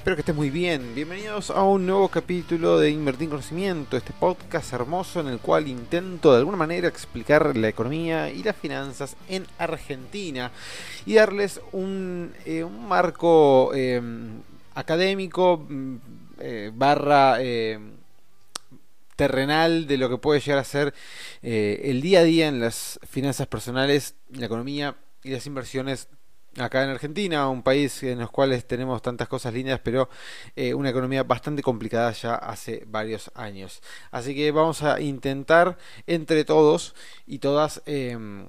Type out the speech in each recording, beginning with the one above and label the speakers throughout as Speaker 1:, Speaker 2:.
Speaker 1: Espero que estés muy bien. Bienvenidos a un nuevo capítulo de Invertir en Conocimiento, este podcast hermoso en el cual intento de alguna manera explicar la economía y las finanzas en Argentina y darles un, eh, un marco eh, académico mm, eh, barra terrenal de lo que puede llegar a ser el día a día en las finanzas personales, la economía y las inversiones acá en Argentina, un país en los cuales tenemos tantas cosas lindas, pero eh, una economía bastante complicada ya hace varios años. Así que vamos a intentar entre todos y todas em,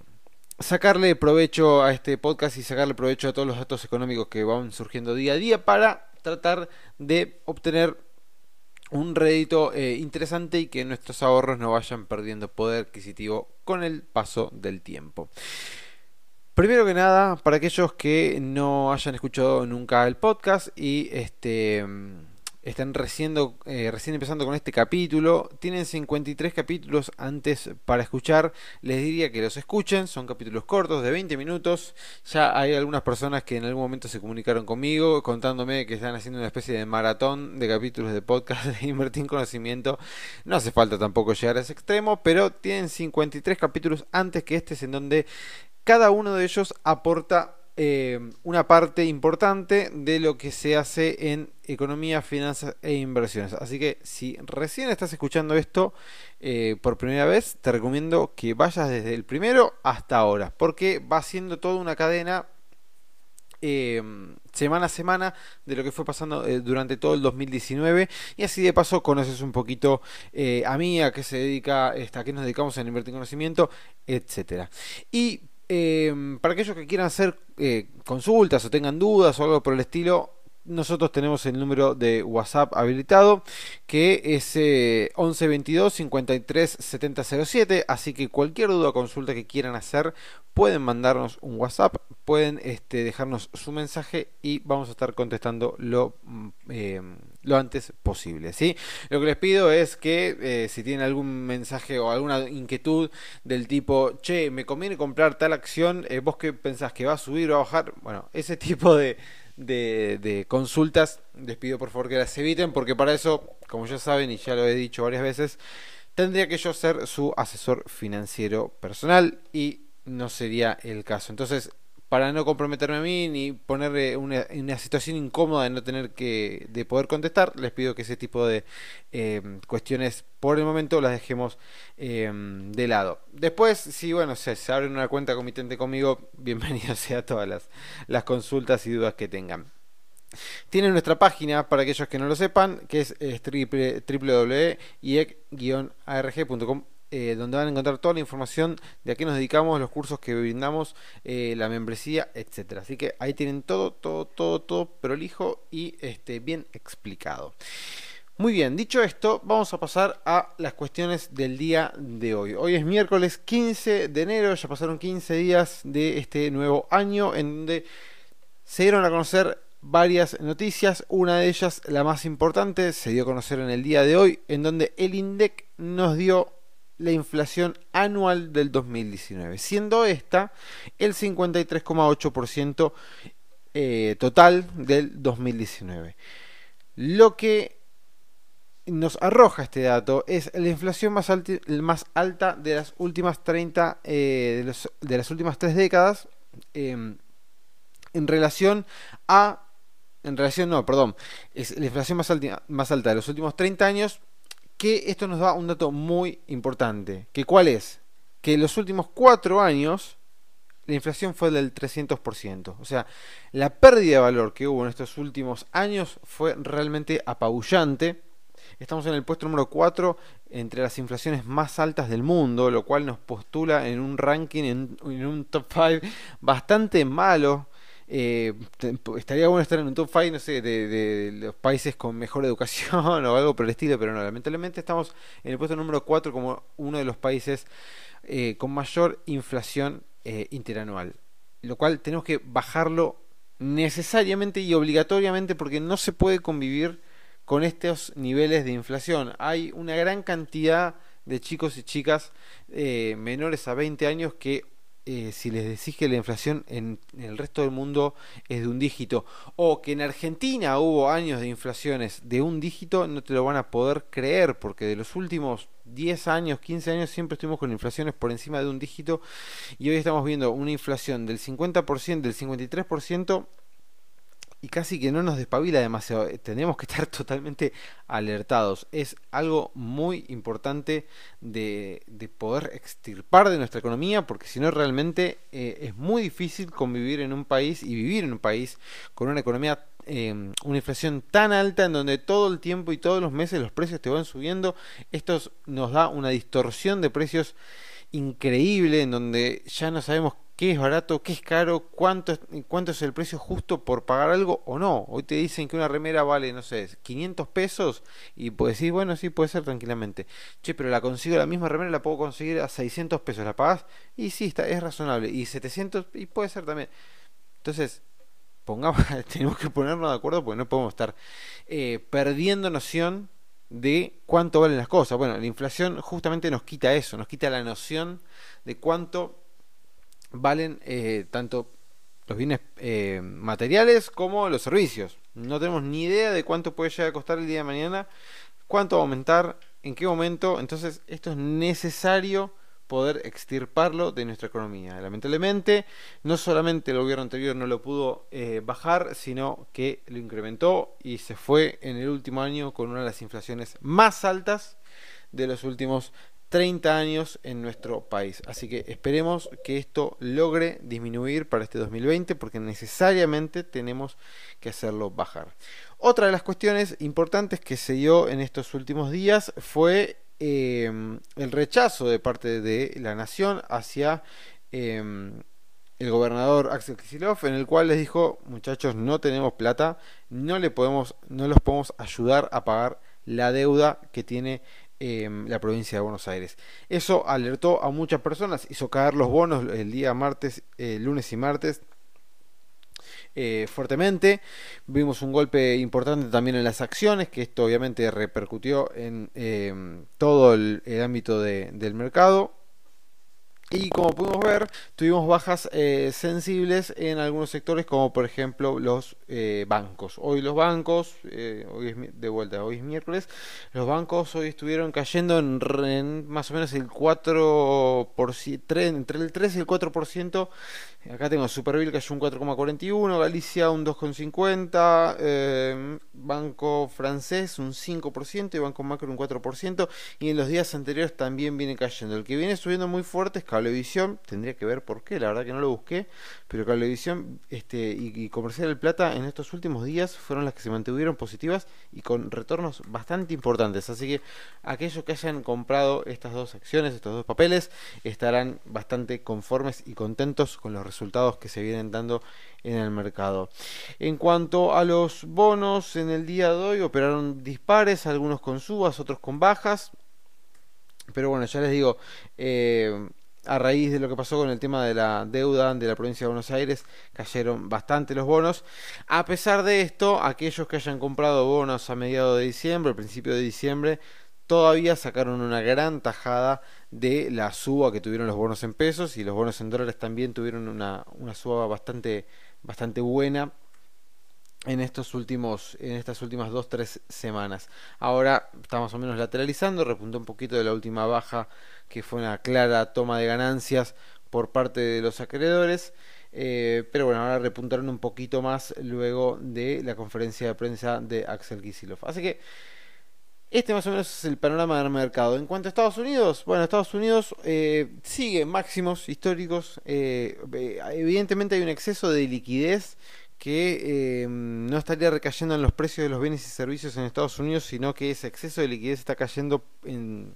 Speaker 1: sacarle provecho a este podcast y sacarle provecho a todos los datos económicos que van surgiendo día a día para tratar de obtener un rédito eh, interesante y que nuestros ahorros no vayan perdiendo poder adquisitivo con el paso del tiempo. Primero que nada, para aquellos que no hayan escuchado nunca el podcast y este, están recién, eh, recién empezando con este capítulo, tienen 53 capítulos antes para escuchar. Les diría que los escuchen, son capítulos cortos de 20 minutos. Ya hay algunas personas que en algún momento se comunicaron conmigo contándome que están haciendo una especie de maratón de capítulos de podcast de Invertir en Conocimiento. No hace falta tampoco llegar a ese extremo, pero tienen 53 capítulos antes que este, en donde cada uno de ellos aporta eh, una parte importante de lo que se hace en economía, finanzas e inversiones. Así que si recién estás escuchando esto eh, por primera vez, te recomiendo que vayas desde el primero hasta ahora, porque va siendo toda una cadena eh, semana a semana de lo que fue pasando durante todo el 2019 y así de paso conoces un poquito a mí, a qué se dedica, a qué nos dedicamos en invertir en conocimiento, etcétera. Y Em, para aquellos que quieran hacer eh, consultas o tengan dudas o algo por el estilo, nosotros tenemos el número de WhatsApp habilitado que es 1122 53 7007 así que cualquier duda o consulta que quieran hacer pueden mandarnos un WhatsApp pueden este, dejarnos su mensaje y vamos a estar contestando lo mm, em, lo antes posible. ¿sí? Lo que les pido es que eh, si tienen algún mensaje o alguna inquietud del tipo, che, me conviene comprar tal acción, eh, vos qué pensás que va a subir o a bajar, bueno, ese tipo de, de, consultas, les pido por favor que las eviten, porque para eso, como ya saben y ya lo he dicho varias veces, tendría que yo ser su asesor financiero personal y no sería el caso. Entonces, para no comprometerme a mí ni ponerle una, una situación incómoda de no tener que de poder contestar, les pido que ese tipo de em, cuestiones por el momento las dejemos em, de lado. Después, si bueno, se, se abren una cuenta comitente conmigo, bienvenido sea todas las, las consultas y dudas que tengan. Tienen nuestra página, para aquellos que no lo sepan, que es, es www.iec-arg.com eh, donde van a encontrar toda la información de a qué nos dedicamos, los cursos que brindamos, eh, la membresía, etcétera. Así que ahí tienen todo, todo, todo, todo prolijo y este, bien explicado. Muy bien, dicho esto, vamos a pasar a las cuestiones del día de hoy. Hoy es miércoles 15 de enero, ya pasaron 15 días de este nuevo año en donde se dieron a conocer varias noticias. Una de ellas, la más importante, se dio a conocer en el día de hoy, en donde el INDEC nos dio la inflación anual del 2019, siendo esta el 53,8% eh, total del 2019. Lo que nos arroja este dato es la inflación más, más alta de las últimas 30, eh, de, las últimas tres décadas em, en relación a en relación, no, perdón, es la inflación más alta, más alta de los últimos 30 años que esto nos da un dato muy importante. ¿Que ¿Cuál es? Que en los últimos cuatro años la inflación fue del 300%. O sea, la pérdida de valor que hubo en estos últimos años fue realmente apabullante. Estamos en el puesto número 4 entre las inflaciones más altas del mundo, lo cual nos postula en un ranking, en, un top 5 bastante malo eh, estaría bueno estar en un top 5, no sé, de, los países con mejor educación o algo por el estilo, pero no, lamentablemente estamos en el puesto número 4 como uno de los países eh, con mayor inflación eh, interanual, lo cual tenemos que bajarlo necesariamente y obligatoriamente porque no se puede convivir con estos niveles de inflación. Hay una gran cantidad de chicos y chicas menores a 20 años que eh, si les decís que la inflación en, el resto del mundo es de un dígito o que en Argentina hubo años de inflaciones de un dígito, no te lo van a poder creer porque de los últimos 10 años, 15 años siempre estuvimos con inflaciones por encima de un dígito y hoy estamos viendo una inflación del 50%, del 53% y casi que no nos despabila demasiado. Eh, tenemos que estar totalmente alertados. Es algo muy importante de, poder extirpar de nuestra economía porque si no realmente eh, es muy difícil convivir en un país y vivir en un país con una economía em, una inflación tan alta en donde todo el tiempo y todos los meses los precios te van subiendo. Esto nos da una distorsión de precios increíble en donde ya no sabemos qué es barato, qué es caro, cuánto es, cuánto es el precio justo por pagar algo o no. Hoy te dicen que una remera vale, no sé, 500 pesos y puedes decir, bueno, sí, puede ser tranquilamente. Che, pero la consigo la misma remera, la puedo conseguir a 600 pesos, ¿la pagas? Y sí, está, es razonable. Y 700, y puede ser también. Entonces, tenemos que ponernos de acuerdo porque no podemos estar eh, perdiendo noción de cuánto valen las cosas. Bueno, la inflación justamente nos quita eso, nos quita la noción de cuánto valen eh, tanto los bienes eh, materiales como los servicios. No tenemos ni idea de cuánto puede llegar a costar el día de mañana, cuánto va a aumentar, en qué momento. Entonces esto es necesario poder extirparlo de nuestra economía. Lamentablemente, no solamente el gobierno anterior no lo pudo eh, bajar, sino que lo incrementó y se fue en el último año con una de las inflaciones más altas de los últimos 30 años en nuestro país. Así que esperemos que esto logre disminuir para este 2020 porque necesariamente tenemos que hacerlo bajar. Otra de las cuestiones importantes que se dio en estos últimos días fue em, el rechazo de parte de la nación hacia em, el gobernador Axel Kicillof, en el cual les dijo, muchachos, no tenemos plata, no le podemos, no los podemos ayudar a pagar la deuda que tiene Em, la provincia de Buenos Aires. Eso alertó a muchas personas, hizo caer los bonos el día martes, eh, lunes y martes. Eh, fuertemente vimos un golpe importante también en las acciones que esto obviamente repercutió en em, todo el, ámbito del mercado y como pudimos ver, tuvimos bajas eh, sensibles en algunos sectores, como por ejemplo los eh, bancos. Hoy los bancos, eh, hoy es de vuelta, hoy es miércoles, los bancos hoy estuvieron cayendo en, más o menos el 4%, por, entre el 3 y el 4%. Acá tengo Superville cayó un 4,41, Galicia un 2,50, Banco Francés un 5% y Banco Macro un 4%. Y en los días anteriores también viene cayendo. El que viene subiendo muy fuerte es Cablevisión, tendría que ver por qué, la verdad que no lo busqué, pero Cablevisión este, y, Comercial del Plata en estos últimos días fueron las que se mantuvieron positivas y con retornos bastante importantes. Así que aquellos que hayan comprado estas dos acciones, estos dos papeles, estarán bastante conformes y contentos con los resultados que se vienen dando en el mercado. En cuanto a los bonos, en el día de hoy operaron dispares, algunos con subas, otros con bajas. Pero bueno, ya les digo, eh, a raíz de lo que pasó con el tema de la deuda de la provincia de Buenos Aires, cayeron bastante los bonos. A pesar de esto, aquellos que hayan comprado bonos a mediados de diciembre, principio de diciembre, todavía sacaron una gran tajada de la suba que tuvieron los bonos en pesos y los bonos en dólares también tuvieron una, una suba bastante, bastante buena en estos últimos en estas últimas dos tres semanas ahora está más o menos lateralizando repuntó un poquito de la última baja que fue una clara toma de ganancias por parte de los acreedores eh, pero bueno ahora repuntaron un poquito más luego de la conferencia de prensa de Axel Kisilov así que este más o menos es el panorama del mercado. En cuanto a Estados Unidos, bueno, Estados Unidos eh, sigue máximos históricos. Eh, evidentemente hay un exceso de liquidez que no estaría recayendo en los precios de los bienes y servicios en Estados Unidos, sino que ese exceso de liquidez está cayendo en,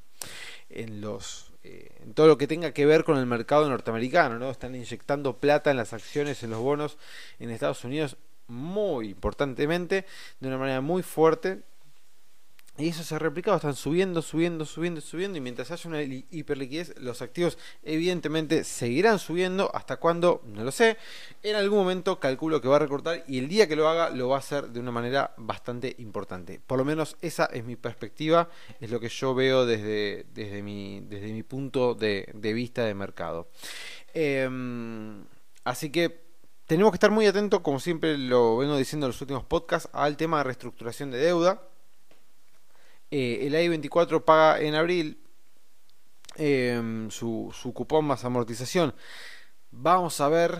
Speaker 1: en los eh, en todo lo que tenga que ver con el mercado norteamericano, ¿no? Están inyectando plata en las acciones, en los bonos en Estados Unidos muy importantemente, de una manera muy fuerte. Y eso se ha replicado, están subiendo, subiendo, subiendo, subiendo. Y mientras haya una hiperliquidez, los activos evidentemente seguirán subiendo. ¿Hasta cuándo? No lo sé. En algún momento calculo que va a recortar y el día que lo haga lo va a hacer de una manera bastante importante. Por lo menos esa es mi perspectiva, es lo que yo veo desde, desde, mi, desde mi punto de, vista de mercado. Em, así que tenemos que estar muy atentos, como siempre lo vengo diciendo en los últimos podcasts, al tema de reestructuración de deuda. Eh, el AI24 paga en abril em, su, su, cupón más amortización. Vamos a ver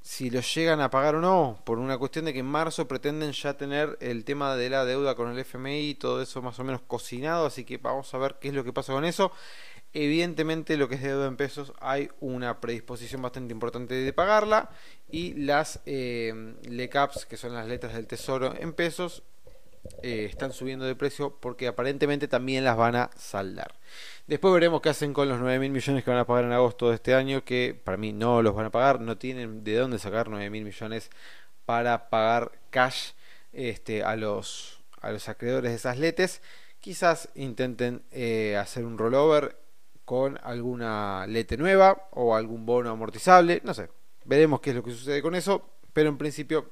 Speaker 1: si lo llegan a pagar o no, por una cuestión de que en marzo pretenden ya tener el tema de la deuda con el FMI y todo eso más o menos cocinado, así que vamos a ver qué es lo que pasa con eso. Evidentemente lo que es deuda en pesos hay una predisposición bastante importante de pagarla y las eh, LECAPs, que son las letras del tesoro en pesos, eh, están subiendo de precio porque aparentemente también las van a saldar. Después veremos qué hacen con los 9 mil millones que van a pagar en agosto de este año, que para mí no los van a pagar, no tienen de dónde sacar 9 mil millones para pagar cash este, a, los, a los acreedores de esas letes. Quizás intenten eh, hacer un rollover con alguna lete nueva o algún bono amortizable, no sé, veremos qué es lo que sucede con eso, pero en principio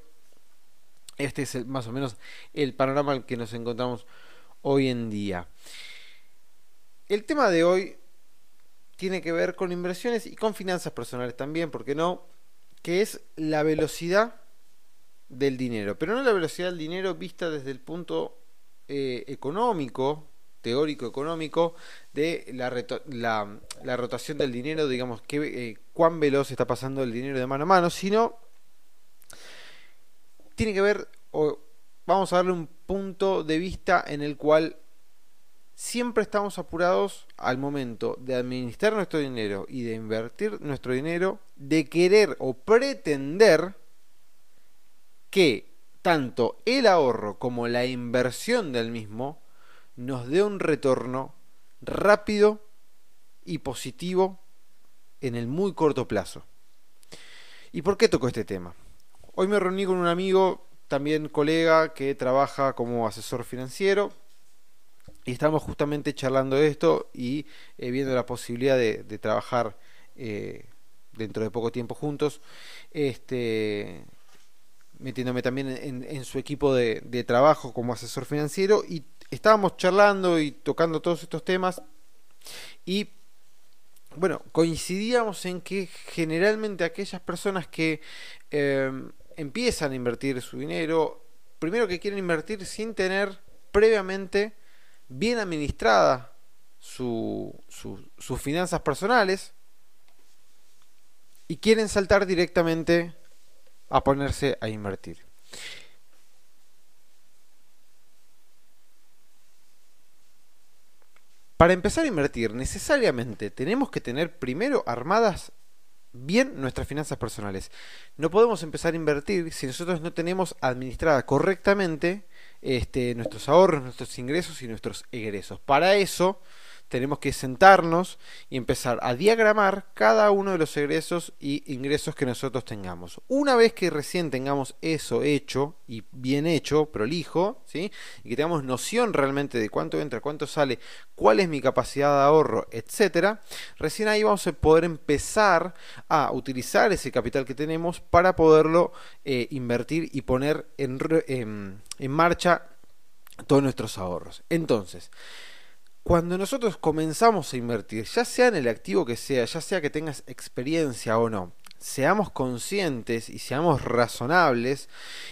Speaker 1: este es más o menos el panorama al que nos encontramos hoy en día. El tema de hoy tiene que ver con inversiones y con finanzas personales también, ¿por qué no? Que es la velocidad del dinero, pero no la velocidad del dinero vista desde el punto eh, económico, teórico económico, de la, la, rotación del dinero, digamos, que, eh, cuán veloz está pasando el dinero de mano a mano, sino tiene que ver, o vamos a darle un punto de vista en el cual siempre estamos apurados al momento de administrar nuestro dinero y de invertir nuestro dinero, de querer o pretender que tanto el ahorro como la inversión del mismo nos dé un retorno rápido y positivo en el muy corto plazo. ¿Y por qué toco este tema? Hoy me reuní con un amigo, también colega, que trabaja como asesor financiero. Y estamos justamente charlando de esto y eh, viendo la posibilidad de, trabajar eh, dentro de poco tiempo juntos. Este, metiéndome también en, su equipo de, trabajo como asesor financiero y estábamos charlando y tocando todos estos temas y bueno, coincidíamos en que generalmente aquellas personas que eh, empiezan a invertir su dinero, primero que quieren invertir sin tener previamente bien administrada sus finanzas personales y quieren saltar directamente a ponerse a invertir. Para empezar a invertir, necesariamente tenemos que tener primero armadas bien nuestras finanzas personales. No podemos empezar a invertir si nosotros no tenemos administrada correctamente este, nuestros ahorros, nuestros ingresos y nuestros egresos. Para eso tenemos que sentarnos y empezar a diagramar cada uno de los egresos y ingresos que nosotros tengamos. Una vez que recién tengamos eso hecho y bien hecho, prolijo, ¿sí? y que tengamos noción realmente de cuánto entra, cuánto sale, cuál es mi capacidad de ahorro, etcétera, recién ahí vamos a poder empezar a utilizar ese capital que tenemos para poderlo eh, invertir y poner en, en marcha todos nuestros ahorros. Entonces, cuando nosotros comenzamos a invertir, ya sea en el activo que sea, ya sea que tengas experiencia o no, seamos conscientes y seamos razonables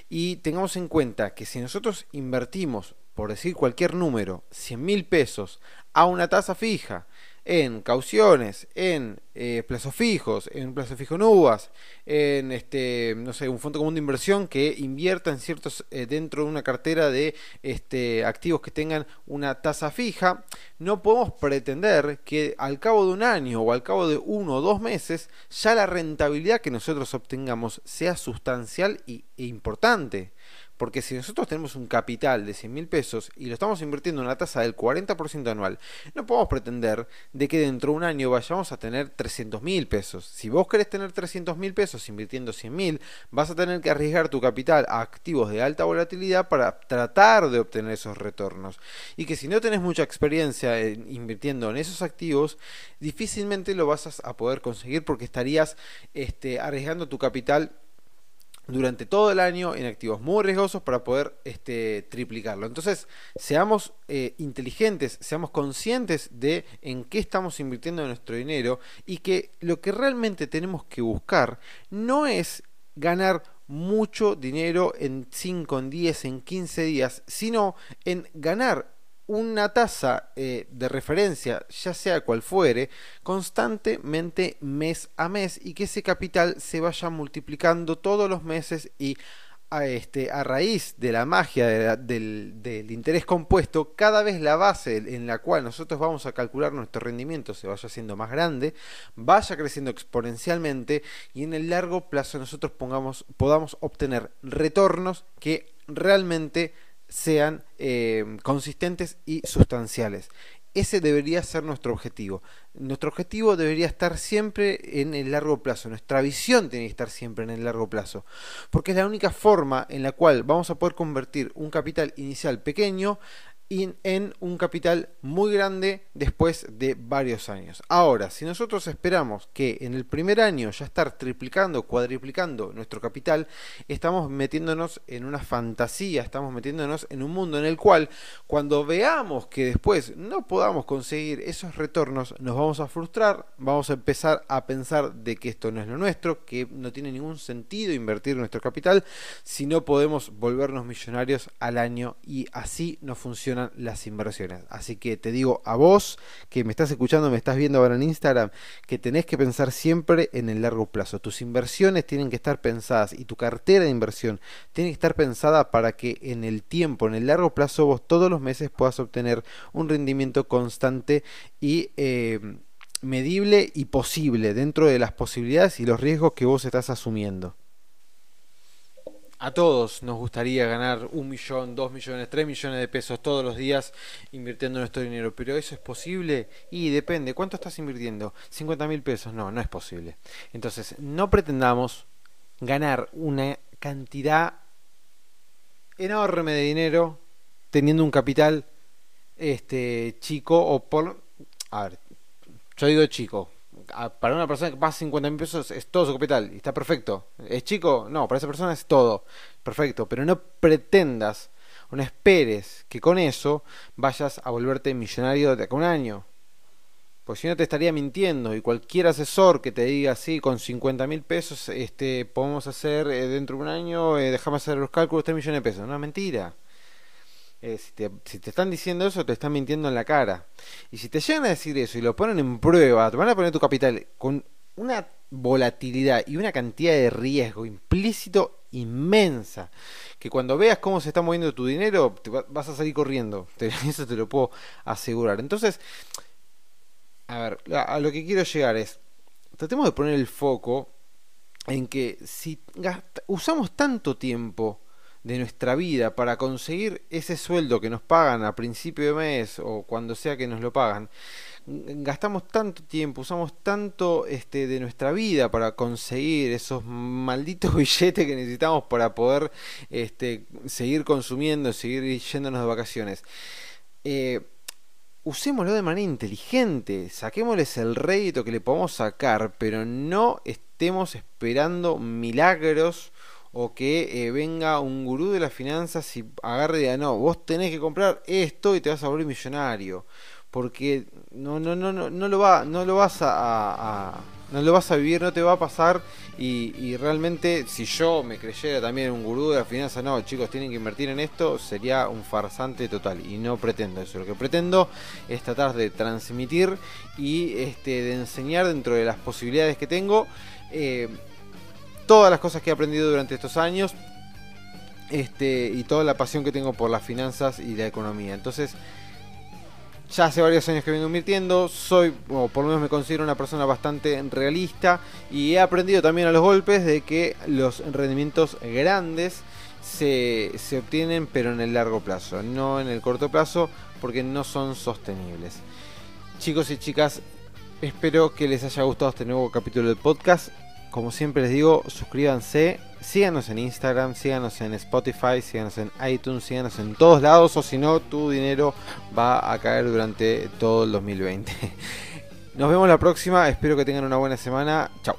Speaker 1: y tengamos en cuenta que si nosotros invertimos, por decir cualquier número, 100 mil pesos a una tasa fija, en cauciones, en eh, plazos fijos, en plazo fijo en uvas, en este, no sé, un fondo común de inversión que invierta en ciertos eh, dentro de una cartera de este, activos que tengan una tasa fija, no podemos pretender que al cabo de un año o al cabo de uno o dos meses ya la rentabilidad que nosotros obtengamos sea sustancial e importante Porque si nosotros tenemos un capital de 100 mil pesos y lo estamos invirtiendo en una tasa del 40% anual, no podemos pretender de que dentro de un año vayamos a tener 300 mil pesos. Si vos querés tener 300 mil pesos invirtiendo 100 mil, vas a tener que arriesgar tu capital a activos de alta volatilidad para tratar de obtener esos retornos. Y que si no tenés mucha experiencia en invirtiendo en esos activos, difícilmente lo vas a poder conseguir porque estarías este, arriesgando tu capital durante todo el año en activos muy riesgosos para poder este, triplicarlo. Entonces, seamos eh, inteligentes, seamos conscientes de en qué estamos invirtiendo nuestro dinero y que lo que realmente tenemos que buscar no es ganar mucho dinero en 5, en 10, en 15 días, sino en ganar una tasa eh, de referencia, ya sea cual fuere, constantemente mes a mes y que ese capital se vaya multiplicando todos los meses y a, este, a raíz de la magia del, interés compuesto, cada vez la base en la cual nosotros vamos a calcular nuestro rendimiento se vaya haciendo más grande, vaya creciendo exponencialmente y en el largo plazo nosotros pongamos, podamos obtener retornos que realmente sean eh, consistentes y sustanciales. Ese debería ser nuestro objetivo. Nuestro objetivo debería estar siempre en el largo plazo. Nuestra visión tiene que estar siempre en el largo plazo. Porque es la única forma en la cual vamos a poder convertir un capital inicial pequeño en un capital muy grande después de varios años. Ahora, si nosotros esperamos que en el primer año ya estar triplicando, cuadriplicando nuestro capital, estamos metiéndonos en una fantasía, estamos metiéndonos en un mundo en el cual cuando veamos que después no podamos conseguir esos retornos, nos vamos a frustrar, vamos a empezar a pensar de que esto no es lo nuestro, que no tiene ningún sentido invertir nuestro capital si no podemos volvernos millonarios al año y así no funciona las inversiones. Así que te digo a vos que me estás escuchando, me estás viendo ahora en Instagram, que tenés que pensar siempre en el largo plazo. Tus inversiones tienen que estar pensadas y tu cartera de inversión tiene que estar pensada para que en el tiempo, en el largo plazo, vos todos los meses puedas obtener un rendimiento constante y... Eh, medible y posible dentro de las posibilidades y los riesgos que vos estás asumiendo. A todos nos gustaría ganar un millón, dos millones, tres millones de pesos todos los días invirtiendo nuestro dinero, pero eso es posible y depende. ¿Cuánto estás invirtiendo? 50 mil pesos. No, no es posible. Entonces, no pretendamos ganar una cantidad enorme de dinero teniendo un capital este chico o por a ver yo digo chico para una persona que pasa 50 mil pesos es todo su capital y está perfecto. ¿Es chico? No, para esa persona es todo. Perfecto. Pero no pretendas o no esperes que con eso vayas a volverte millonario de acá un año. Pues si no te estaría mintiendo y cualquier asesor que te diga así con 50 mil pesos este, podemos hacer eh, dentro de un año, eh, dejamos hacer los cálculos 3 millones de pesos. No, mentira. Eh, si, te, están diciendo eso, te están mintiendo en la cara. Y si te llegan a decir eso y lo ponen en prueba, te van a poner tu capital con una volatilidad y una cantidad de riesgo implícito inmensa. Que cuando veas cómo se está moviendo tu dinero, te vas a salir corriendo. eso te lo puedo asegurar. Entonces, a ver, a lo que quiero llegar es, tratemos de poner el foco en que si usamos tanto tiempo de nuestra vida para conseguir ese sueldo que nos pagan a principio de mes o cuando sea que nos lo pagan, gastamos tanto tiempo, usamos tanto este, de nuestra vida para conseguir esos malditos billetes que necesitamos para poder este, seguir consumiendo, seguir yéndonos de vacaciones. Eh, usémoslo de manera inteligente, saquémosles el rédito que le podemos sacar, pero no estemos esperando milagros o que eh, venga un gurú de las finanzas y agarre y diga, no, vos tenés que comprar esto y te vas a volver millonario. Porque no, no, no, no, no lo va, no lo vas a, no lo vas a vivir, no te va a pasar y, realmente si yo me creyera también un gurú de las finanzas, no, chicos, tienen que invertir en esto, sería un farsante total y no pretendo eso. Lo que pretendo es tratar de transmitir y este, de enseñar dentro de las posibilidades que tengo. Eh, todas las cosas que he aprendido durante estos años este, y toda la pasión que tengo por las finanzas y la economía. Entonces, ya hace varios años que vengo invirtiendo, soy, o por lo menos me considero una persona bastante realista y he aprendido también a los golpes de que los rendimientos grandes se, se obtienen pero en el largo plazo, no en el corto plazo porque no son sostenibles. Chicos y chicas, espero que les haya gustado este nuevo capítulo del podcast. Como siempre les digo, suscríbanse, síganos en Instagram, síganos en Spotify, síganos en iTunes, síganos en todos lados o si no, tu dinero va a caer durante todo el 2020. Nos vemos la próxima, espero que tengan una buena semana. Chao.